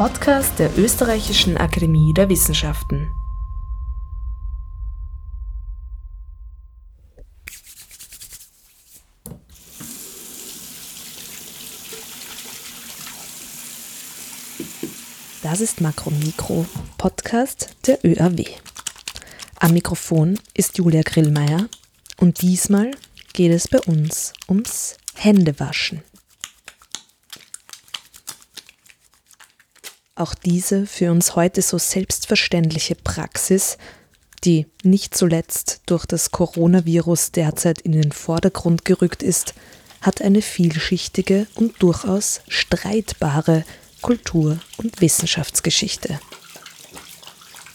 Podcast der Österreichischen Akademie der Wissenschaften. Das ist Makromikro, Podcast der ÖAW. Am Mikrofon ist Julia Grillmeier und diesmal geht es bei uns ums Händewaschen. Auch diese für uns heute so selbstverständliche Praxis, die nicht zuletzt durch das Coronavirus derzeit in den Vordergrund gerückt ist, hat eine vielschichtige und durchaus streitbare Kultur- und Wissenschaftsgeschichte.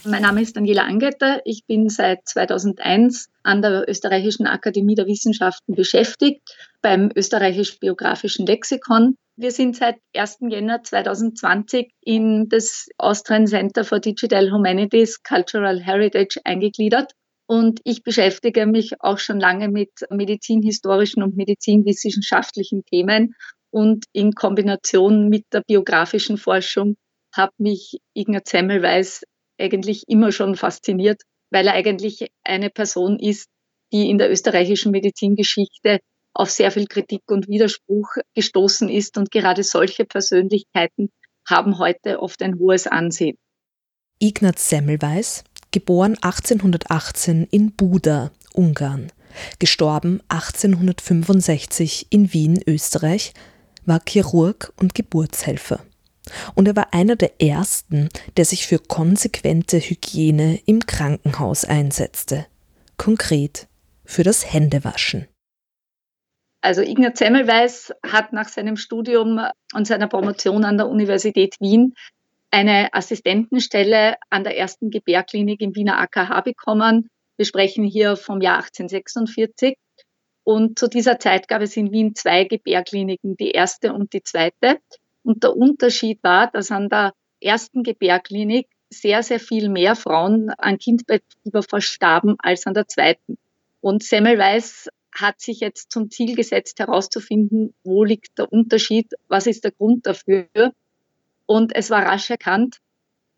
Mein Name ist Daniela Angetter. Ich bin seit 2001 an der Österreichischen Akademie der Wissenschaften beschäftigt, beim Österreichisch-Biografischen Lexikon. Wir sind seit 1. Jänner 2020 in das Austrian Center for Digital Humanities Cultural Heritage eingegliedert. Und ich beschäftige mich auch schon lange mit medizinhistorischen und medizinwissenschaftlichen Themen. Und in Kombination mit der biografischen Forschung hat mich Ignaz Semmelweis eigentlich immer schon fasziniert, weil er eigentlich eine Person ist, die in der österreichischen Medizingeschichte auf sehr viel Kritik und Widerspruch gestoßen ist. Und gerade solche Persönlichkeiten haben heute oft ein hohes Ansehen. Ignaz Semmelweis, geboren 1818 in Buda, Ungarn, gestorben 1865 in Wien, Österreich, war Chirurg und Geburtshelfer. Und er war einer der ersten, der sich für konsequente Hygiene im Krankenhaus einsetzte. Konkret für das Händewaschen. Also Ignaz Semmelweis hat nach seinem Studium und seiner Promotion an der Universität Wien eine Assistentenstelle an der ersten Gebärklinik im Wiener AKH bekommen. Wir sprechen hier vom Jahr 1846. Und zu dieser Zeit gab es in Wien zwei Gebärkliniken, die erste und die zweite. Und der Unterschied war, dass an der ersten Gebärklinik sehr, sehr viel mehr Frauen an Kindbettfieber verstarben als an der zweiten. Und Semmelweis hat sich jetzt zum Ziel gesetzt, herauszufinden, wo liegt der Unterschied, was ist der Grund dafür. Und es war rasch erkannt,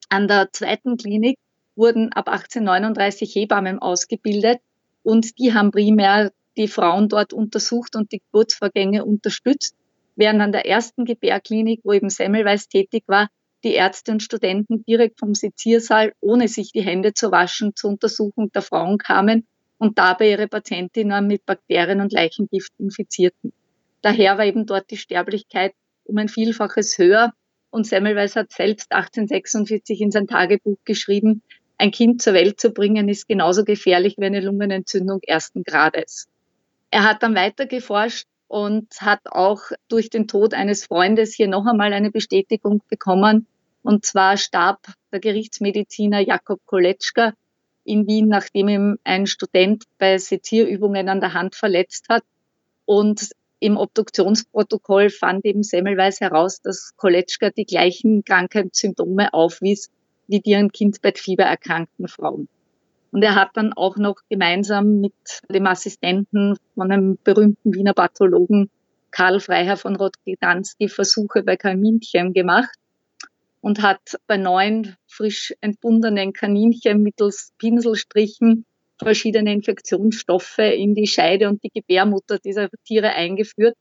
an der zweiten Klinik wurden ab 1839 Hebammen ausgebildet und die haben primär die Frauen dort untersucht und die Geburtsvorgänge unterstützt während an der ersten Gebärklinik, wo eben Semmelweis tätig war, die Ärzte und Studenten direkt vom Seziersaal, ohne sich die Hände zu waschen, zur Untersuchung der Frauen kamen und dabei ihre Patientinnen mit Bakterien und Leichengift infizierten. Daher war eben dort die Sterblichkeit um ein Vielfaches höher. Und Semmelweis hat selbst 1846 in sein Tagebuch geschrieben, ein Kind zur Welt zu bringen ist genauso gefährlich wie eine Lungenentzündung ersten Grades. Er hat dann weiter geforscht, und hat auch durch den Tod eines Freundes hier noch einmal eine Bestätigung bekommen. Und zwar starb der Gerichtsmediziner Jakob Koletschka in Wien, nachdem ihm ein Student bei Sezierübungen an der Hand verletzt hat. Und im Obduktionsprotokoll fand eben Semmelweis heraus, dass Koletschka die gleichen Krankheitssymptome aufwies wie die an Kindbettfieber erkrankten Frauen. Und er hat dann auch noch gemeinsam mit dem Assistenten von einem berühmten Wiener Pathologen Karl Freiherr von Rotgedanski Versuche bei Kaninchen gemacht und hat bei neun frisch entbundenen Kaninchen mittels Pinselstrichen verschiedene Infektionsstoffe in die Scheide und die Gebärmutter dieser Tiere eingeführt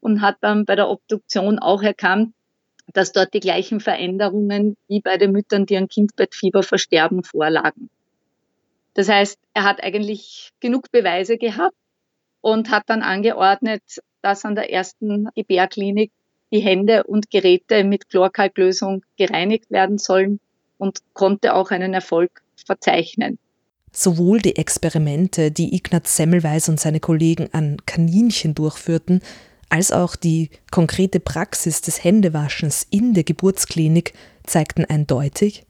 und hat dann bei der Obduktion auch erkannt, dass dort die gleichen Veränderungen wie bei den Müttern, die an Kindbettfieber versterben, vorlagen. Das heißt, er hat eigentlich genug Beweise gehabt und hat dann angeordnet, dass an der ersten Gebärklinik die Hände und Geräte mit Chlorkalklösung gereinigt werden sollen und konnte auch einen Erfolg verzeichnen. Sowohl die Experimente, die Ignaz Semmelweis und seine Kollegen an Kaninchen durchführten, als auch die konkrete Praxis des Händewaschens in der Geburtsklinik zeigten eindeutig,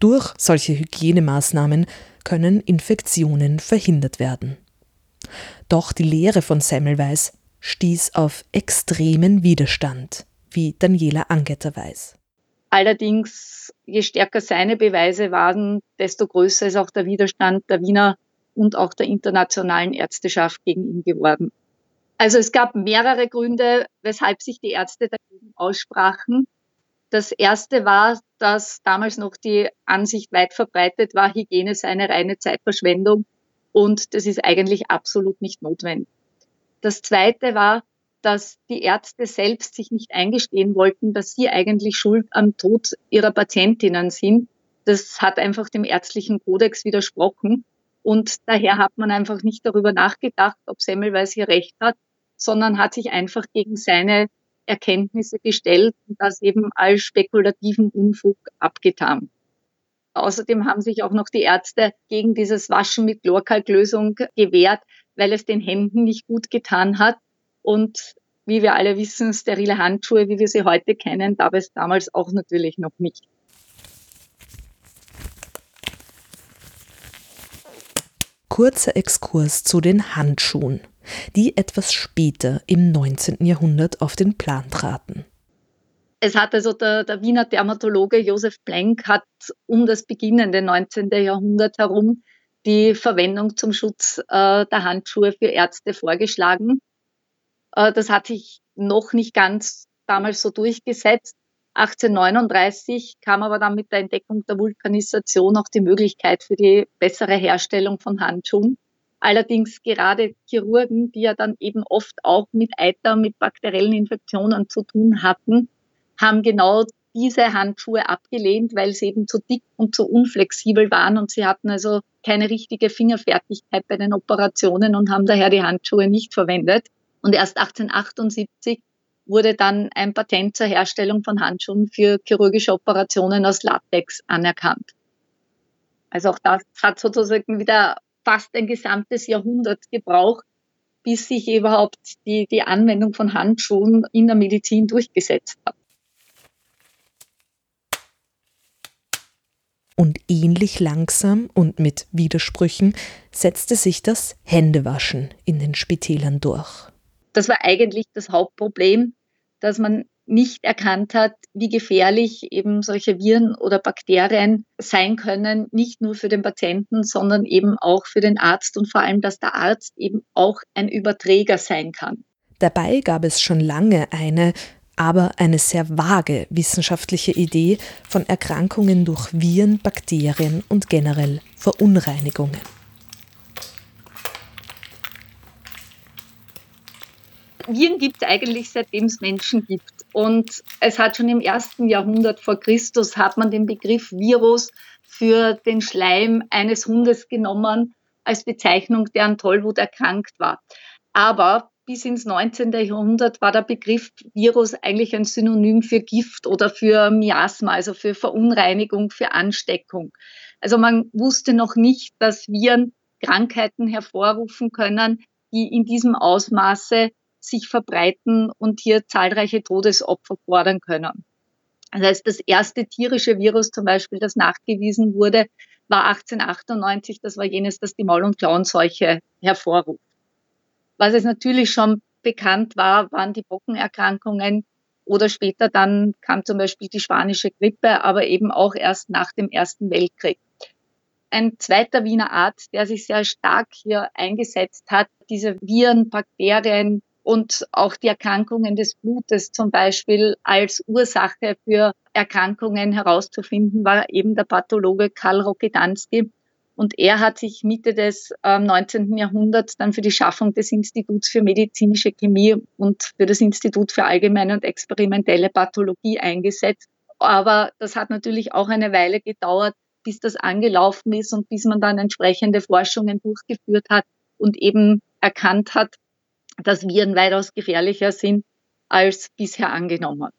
durch solche Hygienemaßnahmen können Infektionen verhindert werden. Doch die Lehre von Semmelweis stieß auf extremen Widerstand, wie Daniela Angetter weiß. Allerdings, je stärker seine Beweise waren, desto größer ist auch der Widerstand der Wiener und auch der internationalen Ärzteschaft gegen ihn geworden. Also es gab mehrere Gründe, weshalb sich die Ärzte dagegen aussprachen. Das erste war, dass damals noch die Ansicht weit verbreitet war, Hygiene sei eine reine Zeitverschwendung und das ist eigentlich absolut nicht notwendig. Das zweite war, dass die Ärzte selbst sich nicht eingestehen wollten, dass sie eigentlich schuld am Tod ihrer Patientinnen sind. Das hat einfach dem ärztlichen Kodex widersprochen. Und daher hat man einfach nicht darüber nachgedacht, ob Semmelweis hier recht hat, sondern hat sich einfach gegen seine Erkenntnisse gestellt und das eben als spekulativen Unfug abgetan. Außerdem haben sich auch noch die Ärzte gegen dieses Waschen mit Chlorkalklösung gewehrt, weil es den Händen nicht gut getan hat. Und wie wir alle wissen, sterile Handschuhe, wie wir sie heute kennen, gab es damals auch natürlich noch nicht. Kurzer Exkurs zu den Handschuhen, die etwas später im 19. Jahrhundert auf den Plan traten. Es hat also der, der Wiener Dermatologe Josef Blenk hat um das beginnende 19. Jahrhundert herum die Verwendung zum Schutz äh, der Handschuhe für Ärzte vorgeschlagen. Äh, das hat sich noch nicht ganz damals so durchgesetzt. 1839 kam aber dann mit der Entdeckung der Vulkanisation auch die Möglichkeit für die bessere Herstellung von Handschuhen. Allerdings gerade Chirurgen, die ja dann eben oft auch mit Eiter, mit bakteriellen Infektionen zu tun hatten, haben genau diese Handschuhe abgelehnt, weil sie eben zu dick und zu unflexibel waren und sie hatten also keine richtige Fingerfertigkeit bei den Operationen und haben daher die Handschuhe nicht verwendet. Und erst 1878 wurde dann ein Patent zur Herstellung von Handschuhen für chirurgische Operationen aus Latex anerkannt. Also auch das hat sozusagen wieder fast ein gesamtes Jahrhundert gebraucht, bis sich überhaupt die, die Anwendung von Handschuhen in der Medizin durchgesetzt hat. Und ähnlich langsam und mit Widersprüchen setzte sich das Händewaschen in den Spitälern durch. Das war eigentlich das Hauptproblem, dass man nicht erkannt hat, wie gefährlich eben solche Viren oder Bakterien sein können, nicht nur für den Patienten, sondern eben auch für den Arzt und vor allem, dass der Arzt eben auch ein Überträger sein kann. Dabei gab es schon lange eine, aber eine sehr vage wissenschaftliche Idee von Erkrankungen durch Viren, Bakterien und generell Verunreinigungen. Viren gibt es eigentlich seitdem es Menschen gibt. Und es hat schon im ersten Jahrhundert vor Christus hat man den Begriff Virus für den Schleim eines Hundes genommen als Bezeichnung, der an Tollwut erkrankt war. Aber bis ins 19. Jahrhundert war der Begriff Virus eigentlich ein Synonym für Gift oder für Miasma, also für Verunreinigung, für Ansteckung. Also man wusste noch nicht, dass Viren Krankheiten hervorrufen können, die in diesem Ausmaße sich verbreiten und hier zahlreiche Todesopfer fordern können. Das heißt, das erste tierische Virus zum Beispiel, das nachgewiesen wurde, war 1898. Das war jenes, das die Maul- und Klauenseuche hervorruft. Was es natürlich schon bekannt war, waren die Bockenerkrankungen oder später dann kam zum Beispiel die spanische Grippe, aber eben auch erst nach dem Ersten Weltkrieg. Ein zweiter Wiener Arzt, der sich sehr stark hier eingesetzt hat, diese Viren, Bakterien und auch die Erkrankungen des Blutes zum Beispiel als Ursache für Erkrankungen herauszufinden, war eben der Pathologe Karl Rokedanski, und er hat sich Mitte des äh, 19. Jahrhunderts dann für die Schaffung des Instituts für medizinische Chemie und für das Institut für allgemeine und experimentelle Pathologie eingesetzt. Aber das hat natürlich auch eine Weile gedauert, bis das angelaufen ist und bis man dann entsprechende Forschungen durchgeführt hat und eben erkannt hat, dass Viren weitaus gefährlicher sind als bisher angenommen.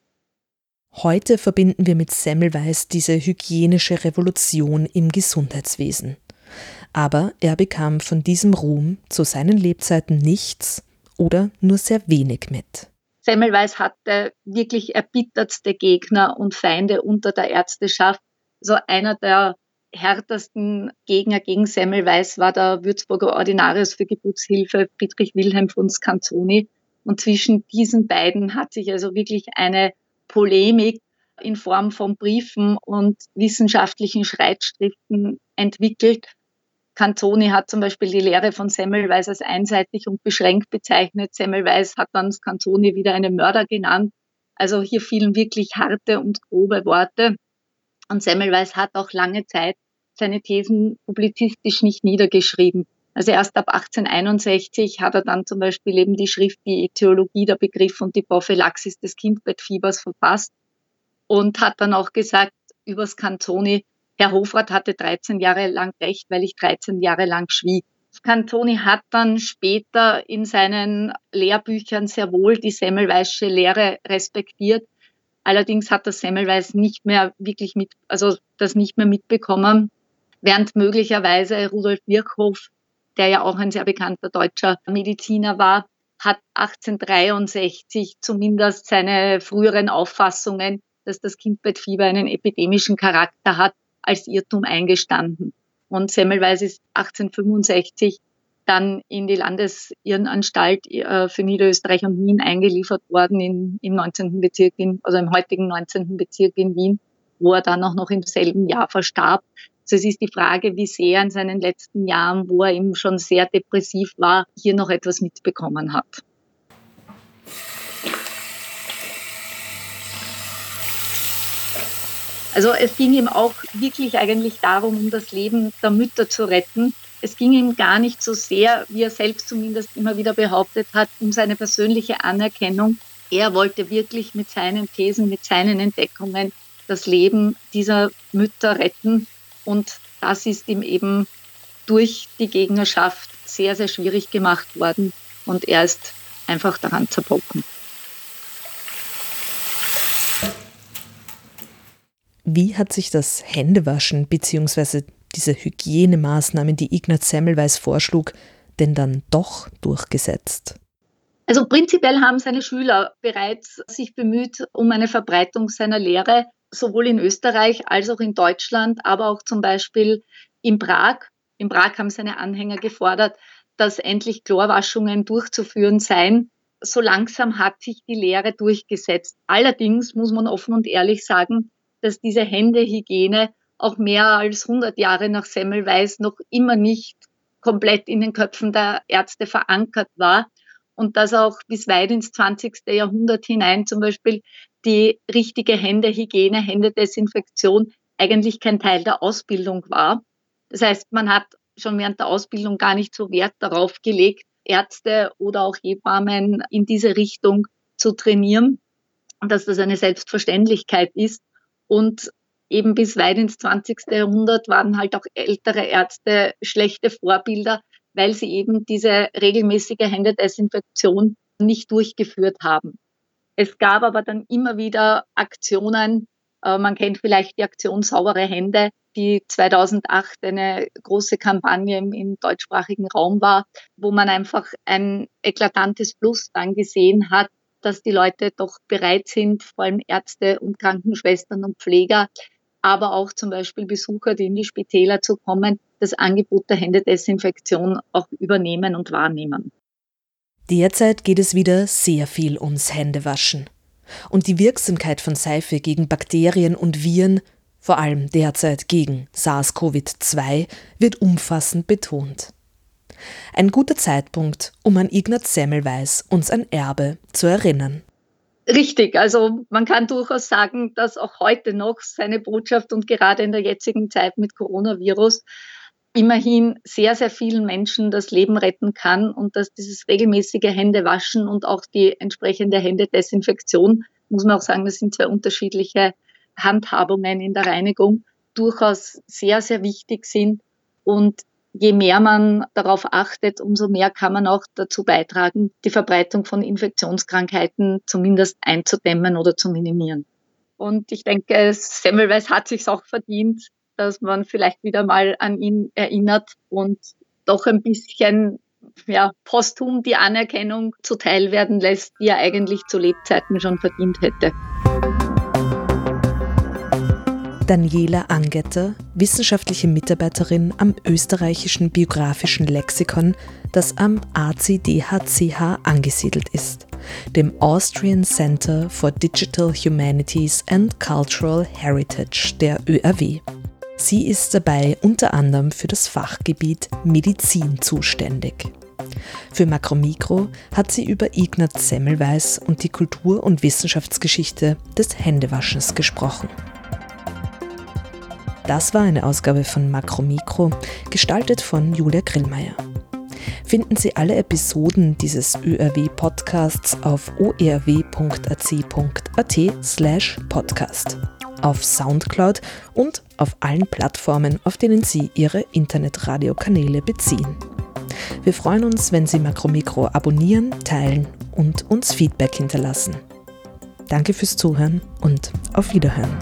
Heute verbinden wir mit Semmelweis diese hygienische Revolution im Gesundheitswesen aber er bekam von diesem Ruhm zu seinen Lebzeiten nichts oder nur sehr wenig mit. Semmelweis hatte wirklich erbittertste Gegner und Feinde unter der Ärzteschaft. So einer der härtesten Gegner gegen Semmelweis war der Würzburger Ordinarius für Geburtshilfe Friedrich Wilhelm von Scanzoni. Und zwischen diesen beiden hat sich also wirklich eine Polemik in Form von Briefen und wissenschaftlichen Schreitschriften entwickelt, Cantoni hat zum Beispiel die Lehre von Semmelweis als einseitig und beschränkt bezeichnet. Semmelweis hat dann Cantoni wieder einen Mörder genannt. Also hier fielen wirklich harte und grobe Worte. Und Semmelweis hat auch lange Zeit seine Thesen publizistisch nicht niedergeschrieben. Also erst ab 1861 hat er dann zum Beispiel eben die Schrift Die Theologie der Begriff und die Prophylaxis des Kindbettfiebers verfasst und hat dann auch gesagt übers Cantoni, Herr Hofrat hatte 13 Jahre lang recht, weil ich 13 Jahre lang schwieg. Cantoni hat dann später in seinen Lehrbüchern sehr wohl die Semmelweische Lehre respektiert. Allerdings hat das Semmelweis nicht mehr wirklich mit, also das nicht mehr mitbekommen, während möglicherweise Rudolf Virchow, der ja auch ein sehr bekannter deutscher Mediziner war, hat 1863 zumindest seine früheren Auffassungen, dass das Kindbettfieber einen epidemischen Charakter hat, als Irrtum eingestanden. Und Semmelweis ist 1865 dann in die Landesirrenanstalt äh, für Niederösterreich und Wien eingeliefert worden in, im 19. Bezirk, in, also im heutigen 19. Bezirk in Wien, wo er dann auch noch im selben Jahr verstarb. Also es ist die Frage, wie sehr in seinen letzten Jahren, wo er eben schon sehr depressiv war, hier noch etwas mitbekommen hat. Also es ging ihm auch wirklich eigentlich darum, um das Leben der Mütter zu retten. Es ging ihm gar nicht so sehr, wie er selbst zumindest immer wieder behauptet hat, um seine persönliche Anerkennung. Er wollte wirklich mit seinen Thesen, mit seinen Entdeckungen das Leben dieser Mütter retten. Und das ist ihm eben durch die Gegnerschaft sehr, sehr schwierig gemacht worden. Und er ist einfach daran zerbrochen. Wie hat sich das Händewaschen bzw. diese Hygienemaßnahmen, die Ignaz Semmelweis vorschlug, denn dann doch durchgesetzt? Also prinzipiell haben seine Schüler bereits sich bemüht um eine Verbreitung seiner Lehre, sowohl in Österreich als auch in Deutschland, aber auch zum Beispiel in Prag. In Prag haben seine Anhänger gefordert, dass endlich Chlorwaschungen durchzuführen seien. So langsam hat sich die Lehre durchgesetzt. Allerdings muss man offen und ehrlich sagen, dass diese Händehygiene auch mehr als 100 Jahre nach Semmelweis noch immer nicht komplett in den Köpfen der Ärzte verankert war und dass auch bis weit ins 20. Jahrhundert hinein zum Beispiel die richtige Händehygiene, Händedesinfektion eigentlich kein Teil der Ausbildung war. Das heißt, man hat schon während der Ausbildung gar nicht so Wert darauf gelegt, Ärzte oder auch Hebammen in diese Richtung zu trainieren und dass das eine Selbstverständlichkeit ist. Und eben bis weit ins 20. Jahrhundert waren halt auch ältere Ärzte schlechte Vorbilder, weil sie eben diese regelmäßige Händedesinfektion nicht durchgeführt haben. Es gab aber dann immer wieder Aktionen, äh, man kennt vielleicht die Aktion Saubere Hände, die 2008 eine große Kampagne im, im, deutschsprachigen Raum war, wo man einfach ein eklatantes Plus dann gesehen hat, dass die Leute doch bereit sind, vor allem Ärzte und Krankenschwestern und Pfleger, aber auch zum Beispiel Besucher, die in die Spitäler zu kommen, das Angebot der Händedesinfektion auch übernehmen und wahrnehmen. Derzeit geht es wieder sehr viel ums Händewaschen. Und die Wirksamkeit von Seife gegen Bakterien und Viren, vor allem derzeit gegen SARS-CoV-2, wird umfassend betont. Ein guter Zeitpunkt, um an Ignaz Semmelweis, uns ein Erbe, zu erinnern. Richtig, also man kann durchaus sagen, dass auch heute noch seine Botschaft und gerade in der jetzigen Zeit mit Coronavirus immerhin sehr, sehr vielen Menschen das Leben retten kann und dass dieses regelmäßige Händewaschen und auch die entsprechende Händedesinfektion, muss man auch sagen, das sind zwei unterschiedliche Handhabungen in der Reinigung, durchaus sehr, sehr wichtig sind und je mehr man darauf achtet, umso mehr kann man auch dazu beitragen, die Verbreitung von Infektionskrankheiten zumindest einzudämmen oder zu minimieren. Und ich denke, Semmelweis hat sich auch verdient, dass man vielleicht wieder mal an ihn erinnert und doch ein bisschen ja, posthum die Anerkennung zuteil werden lässt, die er eigentlich zu Lebzeiten schon verdient hätte. Daniela Angetter, wissenschaftliche Mitarbeiterin am österreichischen biografischen Lexikon, das am ACDHCH angesiedelt ist, dem Austrian Center for Digital Humanities and Cultural Heritage der ÖRW. Sie ist dabei unter anderem für das Fachgebiet Medizin zuständig. Für Makromikro hat sie über Ignaz Semmelweis und die Kultur- und Wissenschaftsgeschichte des Händewaschens gesprochen. Das war eine Ausgabe von Makromikro, gestaltet von Julia Grillmeier. Finden Sie alle Episoden dieses ÖRW-Podcasts auf orw.ac.at slash podcast, auf Soundcloud und auf allen Plattformen, auf denen Sie Ihre Internetradiokanäle beziehen. Wir freuen uns, wenn Sie Makromikro abonnieren, teilen und uns Feedback hinterlassen. Danke fürs Zuhören und auf Wiederhören.